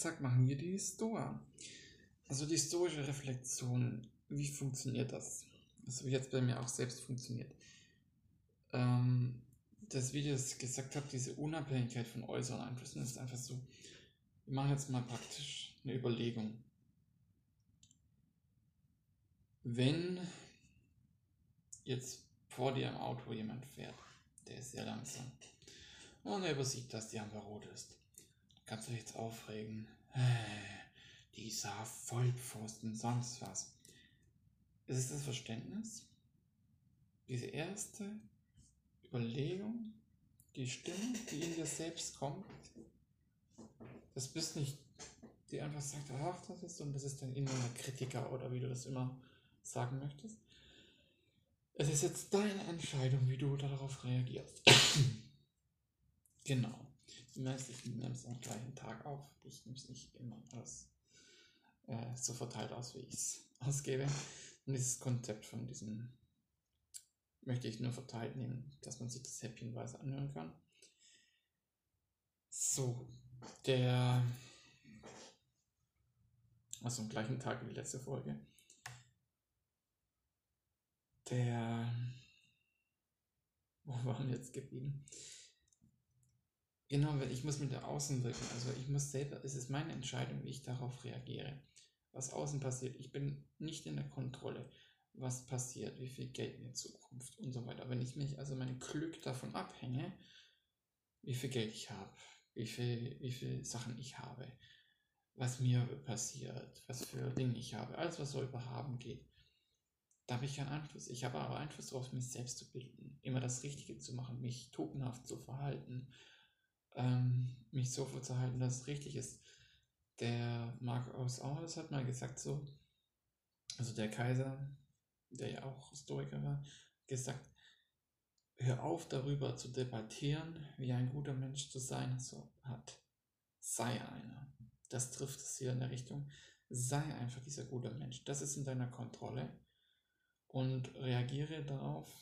gesagt, machen wir die Stoa. Also die stoische Reflexion, wie funktioniert das? Das habe jetzt bei mir auch selbst funktioniert. Ähm, das, wie ich es gesagt habe, diese Unabhängigkeit von äußeren Einflüssen ist einfach so. Wir machen jetzt mal praktisch eine Überlegung. Wenn jetzt vor dir im Auto jemand fährt, der ist sehr langsam, und er übersieht, dass die Ampel rot ist, kannst du dich jetzt aufregen. Äh, dieser Vollpfosten, sonst was. Ist es das Verständnis? Diese erste Überlegung, die Stimme, die in dir selbst kommt, das bist nicht, die einfach sagt, ach, das ist und das ist dein innerer Kritiker oder wie du das immer sagen möchtest. Es ist jetzt deine Entscheidung, wie du darauf reagierst. genau. Du merkst, ich nehme es am gleichen Tag auf. Ich nehme es nicht immer als, äh, so verteilt aus, wie ich es ausgebe. Und dieses Konzept von diesem möchte ich nur verteilt nehmen, dass man sich das häppchenweise anhören kann. So, der, also am gleichen Tag wie die letzte Folge, der, wo waren wir jetzt geblieben? Genau, weil ich muss mit der Außen wirken. Also ich muss selber, es ist meine Entscheidung, wie ich darauf reagiere. Was außen passiert. Ich bin nicht in der Kontrolle was passiert, wie viel Geld in der Zukunft und so weiter. Wenn ich mich also mein Glück davon abhänge, wie viel Geld ich habe, wie viel, wie viel Sachen ich habe, was mir passiert, was für Dinge ich habe, alles was so über haben geht, da habe ich keinen Einfluss. Ich habe aber Einfluss darauf, mich selbst zu bilden, immer das Richtige zu machen, mich tugendhaft zu verhalten, ähm, mich so vorzuhalten, dass es richtig ist. Der Markus Aurelius hat mal gesagt so, also der Kaiser, der ja auch Historiker war, gesagt, hör auf darüber zu debattieren, wie ein guter Mensch zu sein so hat. Sei einer. Das trifft es hier in der Richtung. Sei einfach dieser gute Mensch. Das ist in deiner Kontrolle. Und reagiere darauf.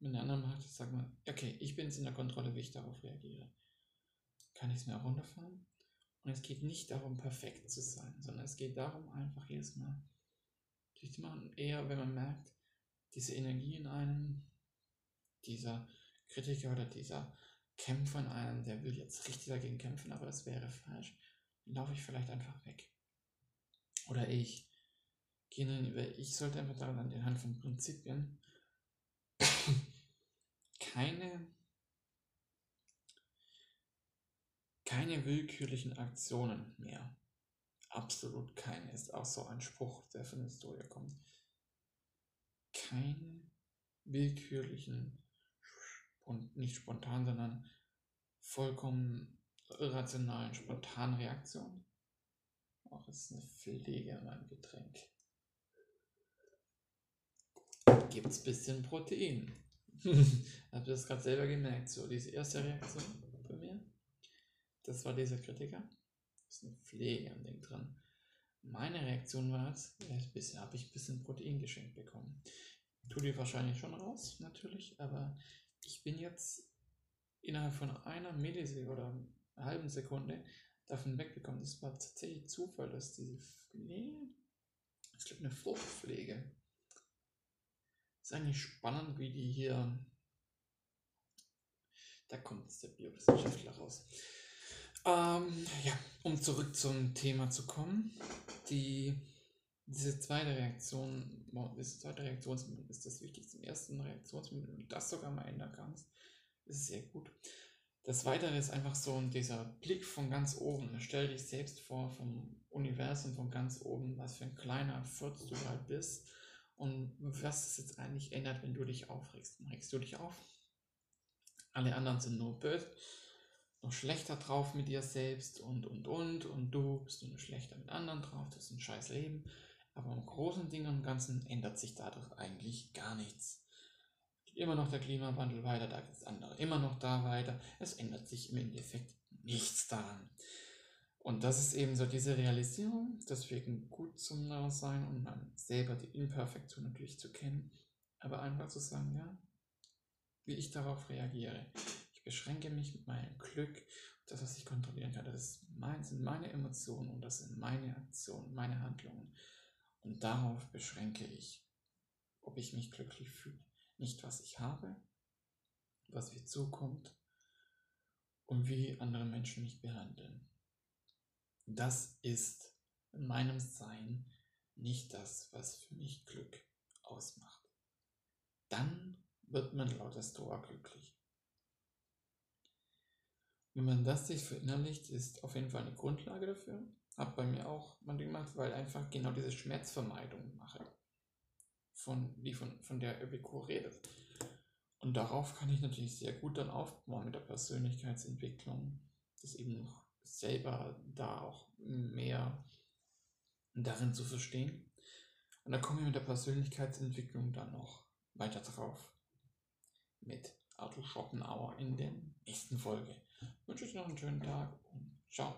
Wenn der andere macht, sag mal, okay, ich bin jetzt in der Kontrolle, wie ich darauf reagiere. Kann ich es mir auch runterfahren? Und es geht nicht darum, perfekt zu sein, sondern es geht darum, einfach jedes Mal dicht machen. Eher, wenn man merkt, diese Energie in einem, dieser Kritiker oder dieser Kämpfer in einem, der will jetzt richtig dagegen kämpfen, aber das wäre falsch, dann laufe ich vielleicht einfach weg. Oder ich ich sollte einfach daran an den Hand von Prinzipien keine keine willkürlichen Aktionen mehr absolut keine. Ist auch so ein Spruch, der von der Historie kommt. Keine willkürlichen und nicht spontan, sondern vollkommen irrationalen, spontanen Reaktionen. Auch ist eine Pflege in meinem Getränk. Gibt es ein bisschen Protein. Habt ihr das gerade selber gemerkt? So, diese erste Reaktion bei mir. Das war dieser Kritiker ist eine Pflege am Ding dran. Meine Reaktion war jetzt, bisher habe ich ein bisschen Protein geschenkt bekommen. Tut ihr wahrscheinlich schon raus, natürlich, aber ich bin jetzt innerhalb von einer Millisekunde oder einer halben Sekunde davon weggekommen. Das war tatsächlich Zufall, dass diese Pflege, ich glaube, eine Fruchtpflege. Ist eigentlich spannend, wie die hier, da kommt jetzt der Biowissenschaftler raus. Ähm, ja, um zurück zum Thema zu kommen. Die, diese zweite Reaktion, diese zweite Reaktionsmittel ist das Wichtigste. Im ersten Reaktionsmittel, wenn du das sogar mal ändern kannst, ist sehr gut. Das Weitere ist einfach so dieser Blick von ganz oben. Stell dich selbst vor, vom Universum von ganz oben, was für ein kleiner Furz du halt bist und was es jetzt eigentlich ändert, wenn du dich aufregst. Regst du dich auf. Alle anderen sind nur böse noch schlechter drauf mit dir selbst und und und und du bist nur schlechter mit anderen drauf, das ist ein scheiß Leben. Aber im großen Ding und Ganzen ändert sich dadurch eigentlich gar nichts. Immer noch der Klimawandel weiter, da gibt es andere immer noch da weiter. Es ändert sich im Endeffekt nichts daran. Und das ist eben so diese Realisierung, deswegen gut zum Sein und dann selber die Imperfektion natürlich zu kennen, aber einfach zu sagen, ja, wie ich darauf reagiere. Ich beschränke mich mit meinem Glück Das, was ich kontrollieren kann, das ist mein, sind meine Emotionen und das sind meine Aktionen, meine Handlungen. Und darauf beschränke ich, ob ich mich glücklich fühle. Nicht, was ich habe, was mir zukommt und wie andere Menschen mich behandeln. Das ist in meinem Sein nicht das, was für mich Glück ausmacht. Dann wird man laut der Stoa glücklich. Wenn man das sich verinnerlicht, ist auf jeden Fall eine Grundlage dafür. Hab bei mir auch man gemacht, weil einfach genau diese Schmerzvermeidung mache, von, die von, von der Epicur redet. Und darauf kann ich natürlich sehr gut dann aufbauen mit der Persönlichkeitsentwicklung, das eben noch selber da auch mehr darin zu verstehen. Und da kommen wir mit der Persönlichkeitsentwicklung dann noch weiter drauf. Mit Arthur Schopenhauer in der nächsten Folge. Ich wünsche euch noch einen schönen Tag und ciao.